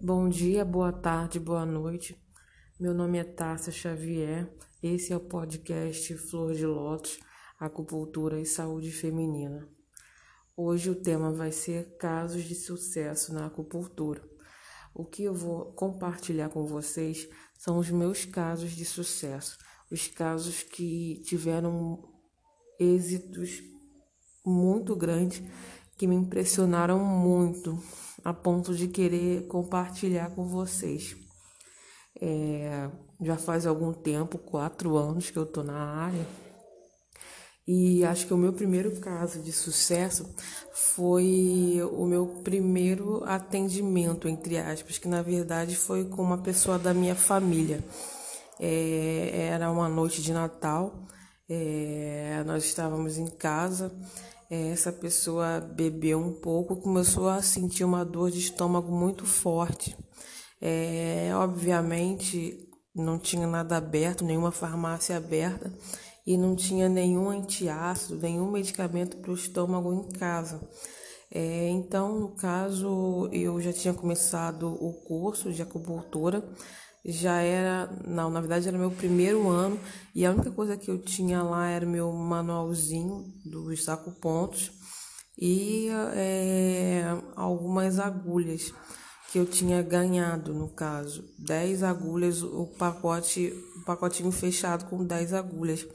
Bom dia, boa tarde, boa noite. Meu nome é Tássia Xavier. Esse é o podcast Flor de Lótus, Acupuntura e Saúde Feminina. Hoje o tema vai ser casos de sucesso na acupuntura. O que eu vou compartilhar com vocês são os meus casos de sucesso, os casos que tiveram êxitos muito grandes que me impressionaram muito a ponto de querer compartilhar com vocês. É, já faz algum tempo, quatro anos que eu tô na área, e acho que o meu primeiro caso de sucesso foi o meu primeiro atendimento, entre aspas, que na verdade foi com uma pessoa da minha família. É, era uma noite de Natal, é, nós estávamos em casa essa pessoa bebeu um pouco, começou a sentir uma dor de estômago muito forte. É, obviamente, não tinha nada aberto, nenhuma farmácia aberta e não tinha nenhum antiácido, nenhum medicamento para o estômago em casa. É, então, no caso, eu já tinha começado o curso de acupuntura já era, não, na verdade era meu primeiro ano e a única coisa que eu tinha lá era meu manualzinho dos acupontos e é, algumas agulhas que eu tinha ganhado, no caso, 10 agulhas, o pacote, o pacotinho fechado com 10 agulhas.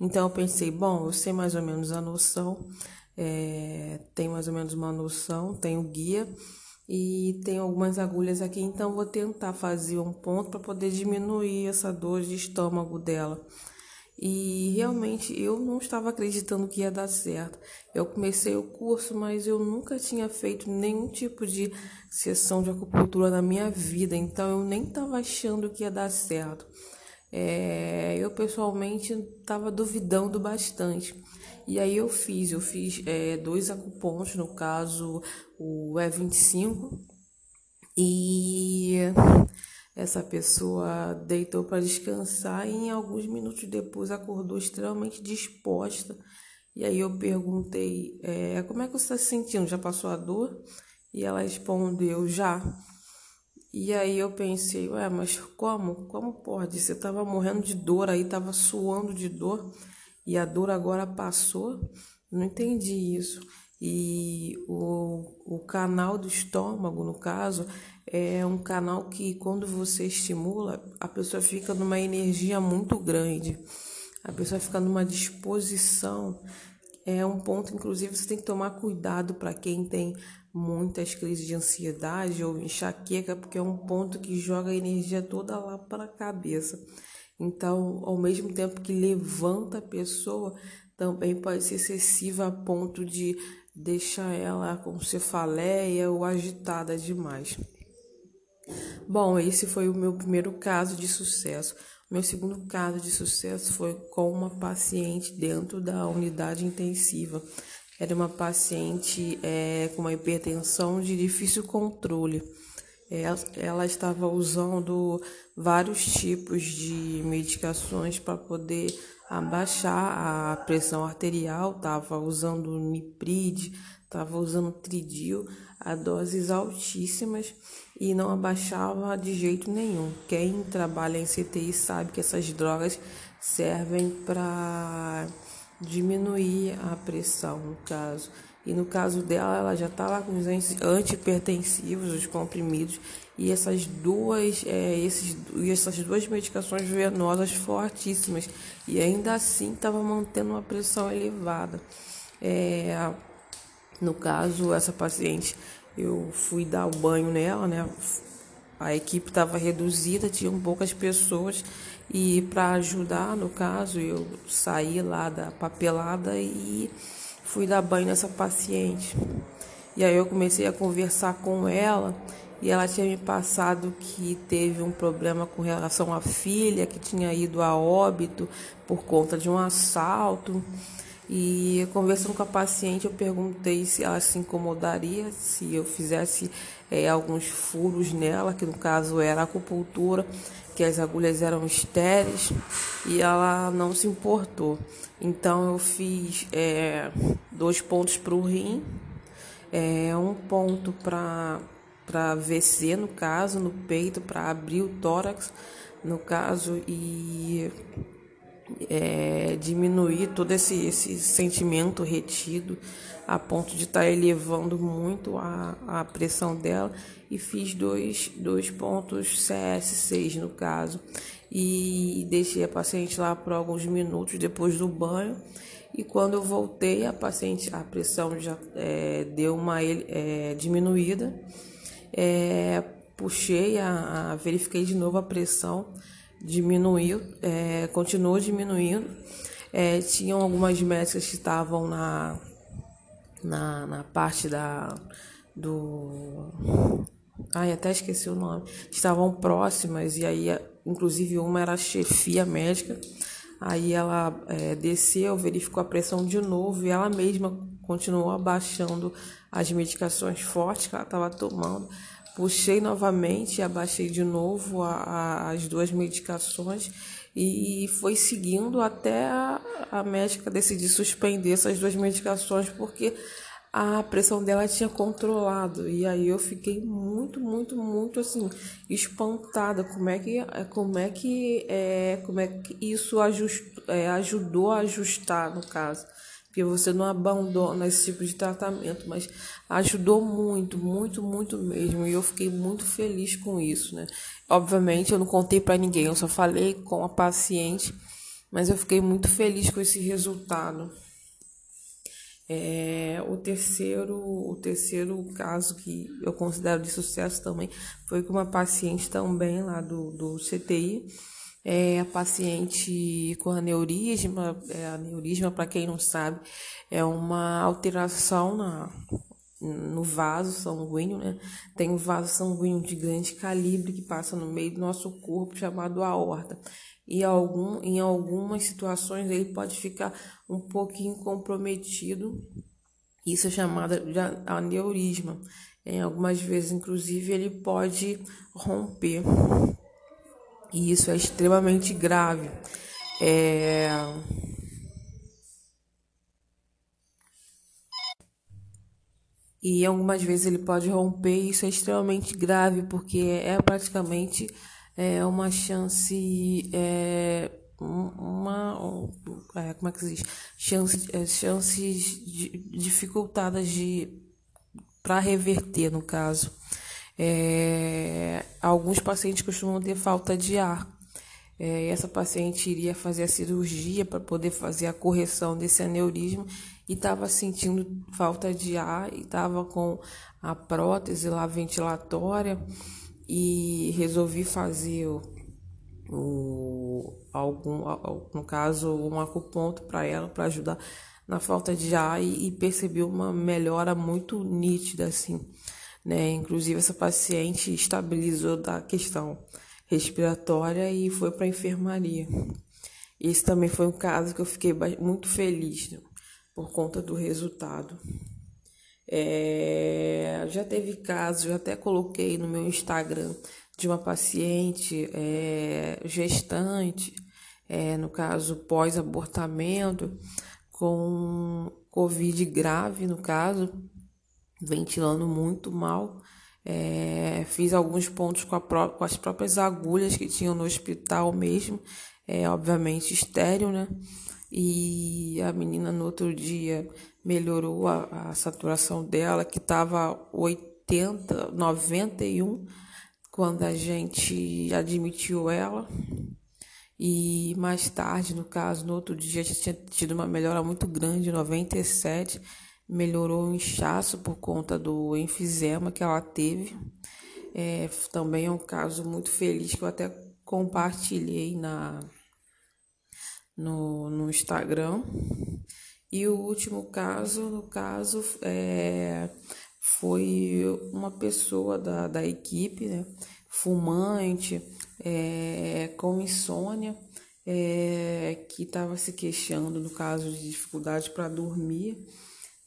Então eu pensei, bom, eu sei mais ou menos a noção, é, mais ou menos uma noção, tenho guia e tem algumas agulhas aqui, então vou tentar fazer um ponto para poder diminuir essa dor de estômago dela. E realmente eu não estava acreditando que ia dar certo. Eu comecei o curso, mas eu nunca tinha feito nenhum tipo de sessão de acupuntura na minha vida, então eu nem estava achando que ia dar certo. É, eu pessoalmente estava duvidando bastante. E aí eu fiz, eu fiz é, dois acupontos, no caso o E25, e essa pessoa deitou para descansar e em alguns minutos depois acordou extremamente disposta. E aí eu perguntei, é, como é que você está se sentindo? Já passou a dor? E ela respondeu, já. E aí eu pensei, ué, mas como? Como pode? Você estava morrendo de dor aí, estava suando de dor e a dor agora passou? Não entendi isso. E o, o canal do estômago, no caso, é um canal que quando você estimula, a pessoa fica numa energia muito grande. A pessoa fica numa disposição. É um ponto, inclusive, você tem que tomar cuidado para quem tem muitas crises de ansiedade ou enxaqueca, porque é um ponto que joga a energia toda lá para a cabeça. Então, ao mesmo tempo que levanta a pessoa, também pode ser excessiva a ponto de deixar ela com cefaleia ou agitada demais. Bom, esse foi o meu primeiro caso de sucesso. Meu segundo caso de sucesso foi com uma paciente dentro da unidade intensiva. Era uma paciente é, com uma hipertensão de difícil controle. Ela, ela estava usando vários tipos de medicações para poder abaixar a pressão arterial, estava usando niprid, estava usando tridil a doses altíssimas e não abaixava de jeito nenhum. Quem trabalha em CTI sabe que essas drogas servem para diminuir a pressão, no caso. E no caso dela, ela já estava com os antipertensivos, os comprimidos, e essas duas, é, esses, essas duas medicações venosas fortíssimas, e ainda assim estava mantendo uma pressão elevada. É, no caso, essa paciente, eu fui dar o banho nela, né? A equipe estava reduzida, tinham poucas pessoas, e para ajudar, no caso, eu saí lá da papelada e fui dar banho nessa paciente. E aí eu comecei a conversar com ela e ela tinha me passado que teve um problema com relação à filha que tinha ido a óbito por conta de um assalto. E conversando com a paciente, eu perguntei se ela se incomodaria se eu fizesse é, alguns furos nela, que no caso era acupuntura, que as agulhas eram estéreis, e ela não se importou. Então eu fiz é, dois pontos para o rim, é, um ponto para para VC, no caso, no peito, para abrir o tórax, no caso, e é, diminuir todo esse, esse sentimento retido a ponto de estar tá elevando muito a, a pressão dela. E fiz dois, dois pontos CS6 no caso. E deixei a paciente lá por alguns minutos depois do banho. E quando eu voltei a paciente a pressão já é, deu uma é, diminuída. É, puxei a, a, verifiquei de novo a pressão diminuiu é, continuou diminuindo é, tinham algumas médicas que estavam na, na, na parte da do ai até esqueci o nome estavam próximas e aí inclusive uma era a chefia médica Aí ela é, desceu, verificou a pressão de novo e ela mesma continuou abaixando as medicações fortes que ela estava tomando. Puxei novamente, abaixei de novo a, a, as duas medicações e foi seguindo até a, a médica decidir suspender essas duas medicações porque a pressão dela tinha controlado. E aí eu fiquei muito, muito, muito assim, espantada. Como é que, como é que, é, como é que isso ajust, é, ajudou a ajustar, no caso. Porque você não abandona esse tipo de tratamento, mas ajudou muito, muito, muito mesmo. E eu fiquei muito feliz com isso, né? Obviamente eu não contei para ninguém, eu só falei com a paciente, mas eu fiquei muito feliz com esse resultado. É, o terceiro o terceiro caso que eu considero de sucesso também foi com uma paciente também lá do, do CTI é a paciente com aneurisma é, aneurisma para quem não sabe é uma alteração na no vaso sanguíneo, né? Tem um vaso sanguíneo de grande calibre que passa no meio do nosso corpo, chamado aorta e algum, em algumas situações ele pode ficar um pouquinho comprometido. Isso é chamado de aneurisma. Em algumas vezes, inclusive, ele pode romper. E isso é extremamente grave. É... E algumas vezes ele pode romper, e isso é extremamente grave, porque é praticamente é uma chance é, uma é, como é que se diz chance, é, chances de, dificultadas de para reverter no caso é, alguns pacientes costumam ter falta de ar. É, essa paciente iria fazer a cirurgia para poder fazer a correção desse aneurisma e estava sentindo falta de ar e estava com a prótese lá ventilatória e resolvi fazer o, o algum no caso um acuponto para ela para ajudar na falta de ar e, e percebi uma melhora muito nítida assim né? Inclusive essa paciente estabilizou da questão respiratória e foi para a enfermaria. Esse também foi um caso que eu fiquei muito feliz né, por conta do resultado. É, já teve casos, eu até coloquei no meu Instagram de uma paciente é, gestante, é, no caso pós-abortamento, com Covid grave, no caso, ventilando muito mal. É, fiz alguns pontos com, com, as próprias agulhas que tinham no hospital mesmo, é, obviamente estéreo, né? E a menina no outro dia melhorou a, a saturação dela, que estava 80, 91 quando a gente admitiu ela. E mais tarde, no caso, no outro dia, já tinha tido uma melhora muito grande, 97. Melhorou o inchaço por conta do enfisema que ela teve. É, também é um caso muito feliz que eu até compartilhei na, no, no Instagram. E o último caso, no caso, é, foi uma pessoa da, da equipe, né, fumante, é, com insônia, é, que estava se queixando, no caso de dificuldade para dormir.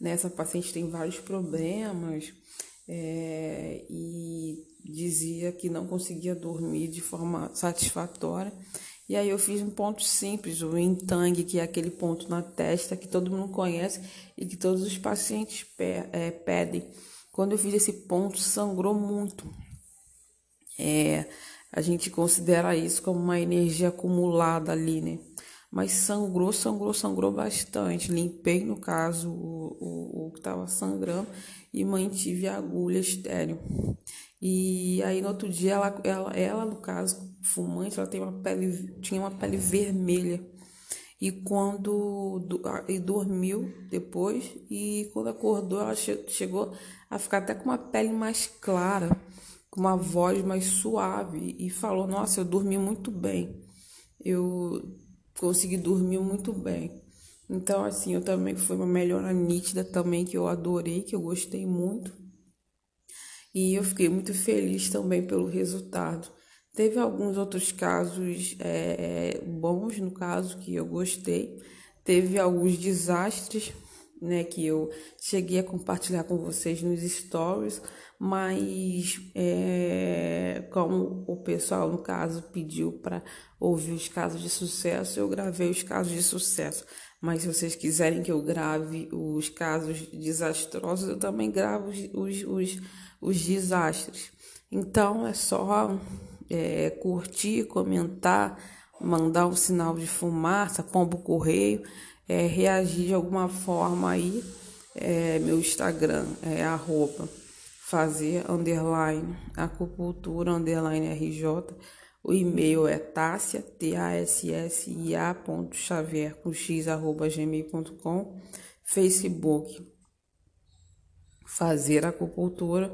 Né, essa paciente tem vários problemas é, e dizia que não conseguia dormir de forma satisfatória e aí eu fiz um ponto simples, o Intang, que é aquele ponto na testa que todo mundo conhece e que todos os pacientes é, pedem. Quando eu fiz esse ponto, sangrou muito. É, a gente considera isso como uma energia acumulada ali, né? Mas sangrou, sangrou, sangrou bastante. Limpei, no caso, o, o, o que estava sangrando e mantive a agulha estéreo. E aí no outro dia ela, ela, ela no caso, fumante, ela tem uma pele, tinha uma pele vermelha. E quando e dormiu depois e quando acordou ela che, chegou a ficar até com uma pele mais clara, com uma voz mais suave e falou: "Nossa, eu dormi muito bem. Eu consegui dormir muito bem". Então assim, eu também foi uma melhora nítida também que eu adorei, que eu gostei muito. E eu fiquei muito feliz também pelo resultado. Teve alguns outros casos é, bons, no caso, que eu gostei. Teve alguns desastres, né, que eu cheguei a compartilhar com vocês nos stories, mas é, como o pessoal, no caso, pediu para ouvir os casos de sucesso, eu gravei os casos de sucesso. Mas se vocês quiserem que eu grave os casos desastrosos, eu também gravo os, os, os desastres. Então é só é, curtir, comentar, mandar um sinal de fumaça, pombo correio, é, reagir de alguma forma aí. É, meu Instagram é arroba fazer underline acupuntura underline RJ. O e-mail é tassia, T-A-S-S-I-A ponto xavier com x arroba gmail.com. Facebook fazer acupuntura.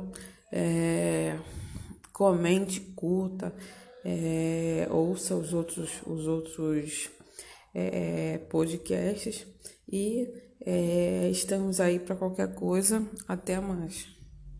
É, comente, curta, é, ouça os outros, os outros é, podcasts e é, estamos aí para qualquer coisa. Até mais.